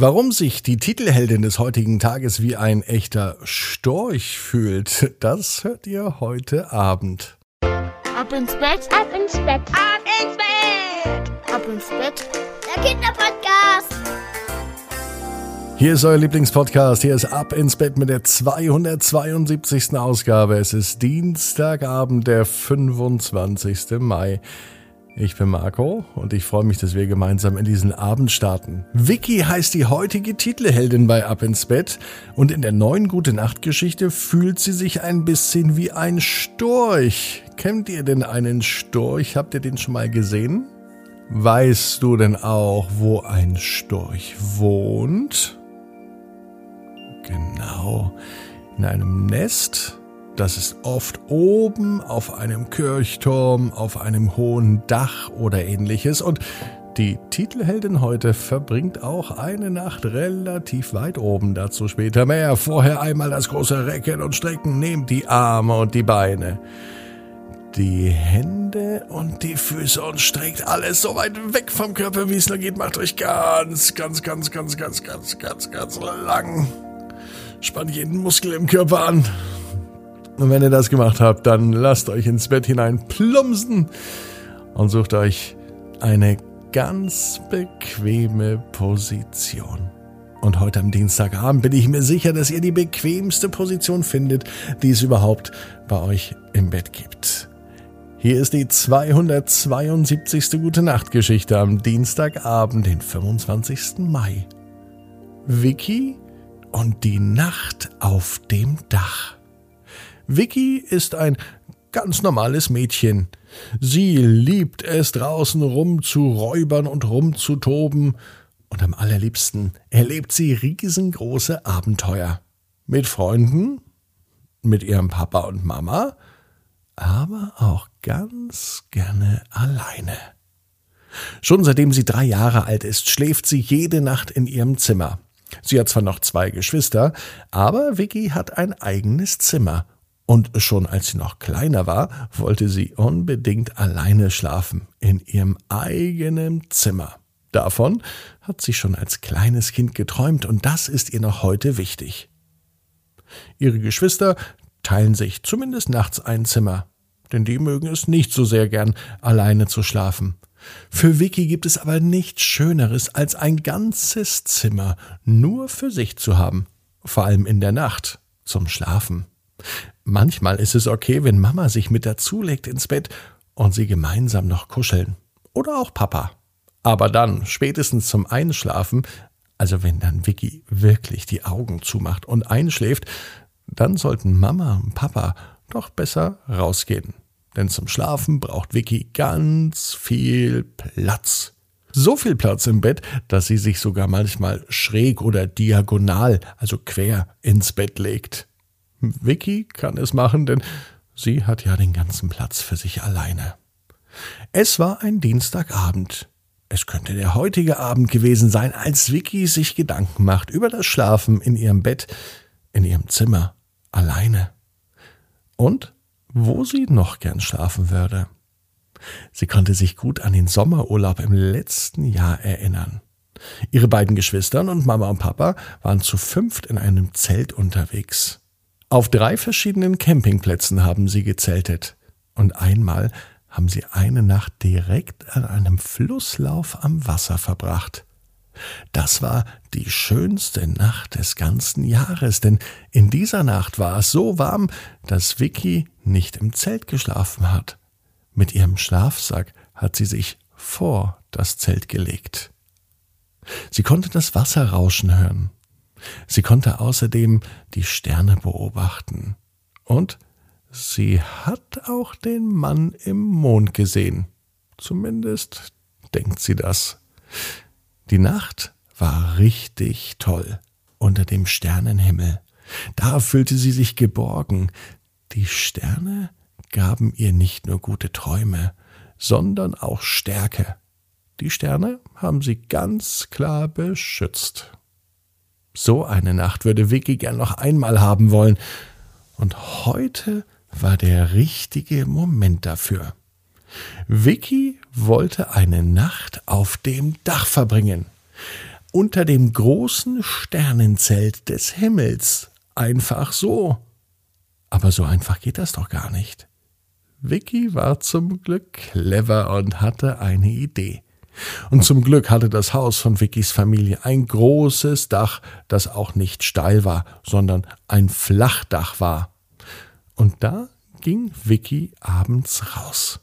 Warum sich die Titelheldin des heutigen Tages wie ein echter Storch fühlt, das hört ihr heute Abend. Ab ins Bett, ab ins Bett, ab ins Bett, ab ins Bett. Der Kinderpodcast. Hier ist euer Lieblingspodcast. Hier ist Ab ins Bett mit der 272. Ausgabe. Es ist Dienstagabend, der 25. Mai. Ich bin Marco und ich freue mich, dass wir gemeinsam in diesen Abend starten. Vicky heißt die heutige Titelheldin bei Ab ins Bett und in der neuen Gute Nacht Geschichte fühlt sie sich ein bisschen wie ein Storch. Kennt ihr denn einen Storch? Habt ihr den schon mal gesehen? Weißt du denn auch, wo ein Storch wohnt? Genau, in einem Nest das ist oft oben auf einem Kirchturm, auf einem hohen Dach oder ähnliches. Und die Titelheldin heute verbringt auch eine Nacht relativ weit oben. Dazu später mehr. Vorher einmal das große Recken und Strecken. Nehmt die Arme und die Beine. Die Hände und die Füße und streckt alles so weit weg vom Körper, wie es nur geht. Macht euch ganz, ganz, ganz, ganz, ganz, ganz, ganz, ganz lang. Spannt jeden Muskel im Körper an. Und wenn ihr das gemacht habt, dann lasst euch ins Bett hinein plumpsen und sucht euch eine ganz bequeme Position. Und heute am Dienstagabend bin ich mir sicher, dass ihr die bequemste Position findet, die es überhaupt bei euch im Bett gibt. Hier ist die 272. Gute Nacht Geschichte am Dienstagabend, den 25. Mai. Vicky und die Nacht auf dem Dach. Vicky ist ein ganz normales Mädchen. Sie liebt es draußen rumzuräubern und rumzutoben, und am allerliebsten erlebt sie riesengroße Abenteuer. Mit Freunden, mit ihrem Papa und Mama, aber auch ganz gerne alleine. Schon seitdem sie drei Jahre alt ist, schläft sie jede Nacht in ihrem Zimmer. Sie hat zwar noch zwei Geschwister, aber Vicky hat ein eigenes Zimmer und schon als sie noch kleiner war, wollte sie unbedingt alleine schlafen, in ihrem eigenen Zimmer. Davon hat sie schon als kleines Kind geträumt und das ist ihr noch heute wichtig. Ihre Geschwister teilen sich zumindest nachts ein Zimmer, denn die mögen es nicht so sehr gern, alleine zu schlafen. Für Vicky gibt es aber nichts Schöneres, als ein ganzes Zimmer nur für sich zu haben, vor allem in der Nacht zum Schlafen. Manchmal ist es okay, wenn Mama sich mit dazulegt ins Bett und sie gemeinsam noch kuscheln. Oder auch Papa. Aber dann, spätestens zum Einschlafen, also wenn dann Vicky wirklich die Augen zumacht und einschläft, dann sollten Mama und Papa doch besser rausgehen. Denn zum Schlafen braucht Vicky ganz viel Platz. So viel Platz im Bett, dass sie sich sogar manchmal schräg oder diagonal, also quer ins Bett legt. Vicky kann es machen, denn sie hat ja den ganzen Platz für sich alleine. Es war ein Dienstagabend. Es könnte der heutige Abend gewesen sein, als Vicky sich Gedanken macht über das Schlafen in ihrem Bett, in ihrem Zimmer, alleine. Und wo sie noch gern schlafen würde. Sie konnte sich gut an den Sommerurlaub im letzten Jahr erinnern. Ihre beiden Geschwistern und Mama und Papa waren zu fünft in einem Zelt unterwegs. Auf drei verschiedenen Campingplätzen haben sie gezeltet. Und einmal haben sie eine Nacht direkt an einem Flusslauf am Wasser verbracht. Das war die schönste Nacht des ganzen Jahres, denn in dieser Nacht war es so warm, dass Vicky nicht im Zelt geschlafen hat. Mit ihrem Schlafsack hat sie sich vor das Zelt gelegt. Sie konnte das Wasser rauschen hören. Sie konnte außerdem die Sterne beobachten. Und sie hat auch den Mann im Mond gesehen. Zumindest denkt sie das. Die Nacht war richtig toll unter dem Sternenhimmel. Da fühlte sie sich geborgen. Die Sterne gaben ihr nicht nur gute Träume, sondern auch Stärke. Die Sterne haben sie ganz klar beschützt. So eine Nacht würde Vicky gern noch einmal haben wollen. Und heute war der richtige Moment dafür. Vicky wollte eine Nacht auf dem Dach verbringen. unter dem großen Sternenzelt des Himmels. Einfach so. Aber so einfach geht das doch gar nicht. Vicky war zum Glück clever und hatte eine Idee. Und zum Glück hatte das Haus von Vickys Familie ein großes Dach, das auch nicht steil war, sondern ein Flachdach war. Und da ging Vicky abends raus.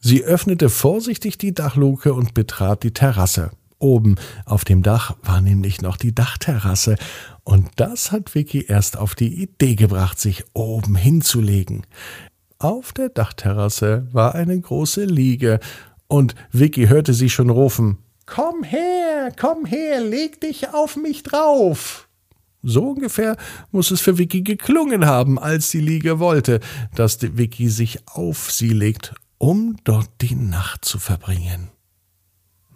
Sie öffnete vorsichtig die Dachluke und betrat die Terrasse. Oben auf dem Dach war nämlich noch die Dachterrasse, und das hat Vicky erst auf die Idee gebracht, sich oben hinzulegen. Auf der Dachterrasse war eine große Liege, und Vicky hörte sie schon rufen Komm her, komm her, leg dich auf mich drauf. So ungefähr muss es für Vicky geklungen haben, als die Liege wollte, dass Vicky sich auf sie legt, um dort die Nacht zu verbringen.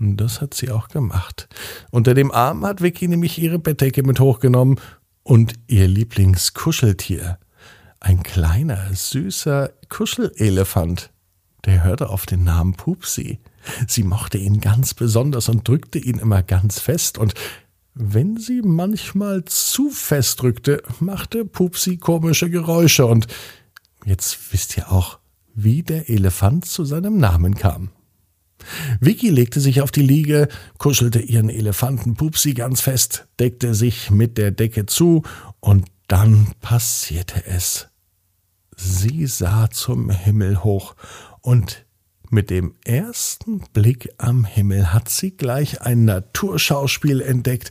Das hat sie auch gemacht. Unter dem Arm hat Vicky nämlich ihre Bettdecke mit hochgenommen und ihr Lieblingskuscheltier. Ein kleiner, süßer Kuschelelefant. Der hörte auf den Namen Pupsi. Sie mochte ihn ganz besonders und drückte ihn immer ganz fest, und wenn sie manchmal zu fest drückte, machte Pupsi komische Geräusche, und jetzt wisst ihr auch, wie der Elefant zu seinem Namen kam. Vicky legte sich auf die Liege, kuschelte ihren Elefanten Pupsi ganz fest, deckte sich mit der Decke zu, und dann passierte es. Sie sah zum Himmel hoch, und mit dem ersten Blick am Himmel hat sie gleich ein Naturschauspiel entdeckt,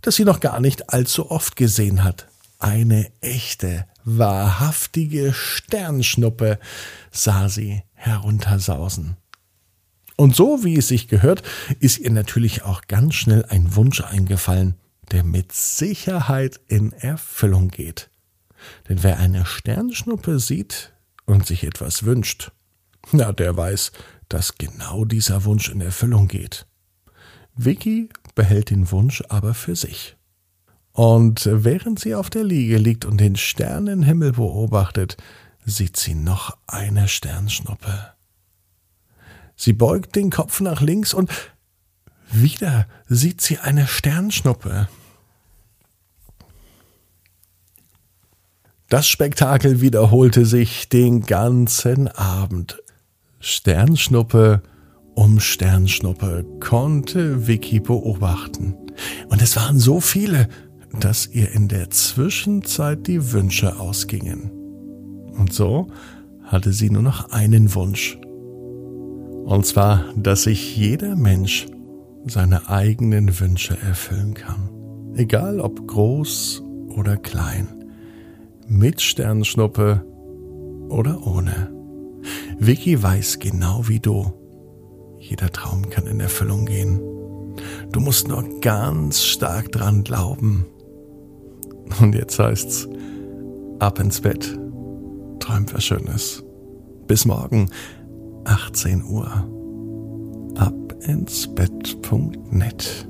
das sie noch gar nicht allzu oft gesehen hat. Eine echte, wahrhaftige Sternschnuppe sah sie heruntersausen. Und so wie es sich gehört, ist ihr natürlich auch ganz schnell ein Wunsch eingefallen, der mit Sicherheit in Erfüllung geht. Denn wer eine Sternschnuppe sieht und sich etwas wünscht, na, der weiß, dass genau dieser Wunsch in Erfüllung geht. Vicky behält den Wunsch aber für sich. Und während sie auf der Liege liegt und den Sternenhimmel beobachtet, sieht sie noch eine Sternschnuppe. Sie beugt den Kopf nach links und wieder sieht sie eine Sternschnuppe. Das Spektakel wiederholte sich den ganzen Abend. Sternschnuppe um Sternschnuppe konnte Vicky beobachten. Und es waren so viele, dass ihr in der Zwischenzeit die Wünsche ausgingen. Und so hatte sie nur noch einen Wunsch. Und zwar, dass sich jeder Mensch seine eigenen Wünsche erfüllen kann. Egal ob groß oder klein. Mit Sternschnuppe oder ohne. Vicky weiß genau wie du. Jeder Traum kann in Erfüllung gehen. Du musst nur ganz stark dran glauben. Und jetzt heißt's, ab ins Bett. Träumt was Schönes. Bis morgen. 18 Uhr. Ab ins Bett.net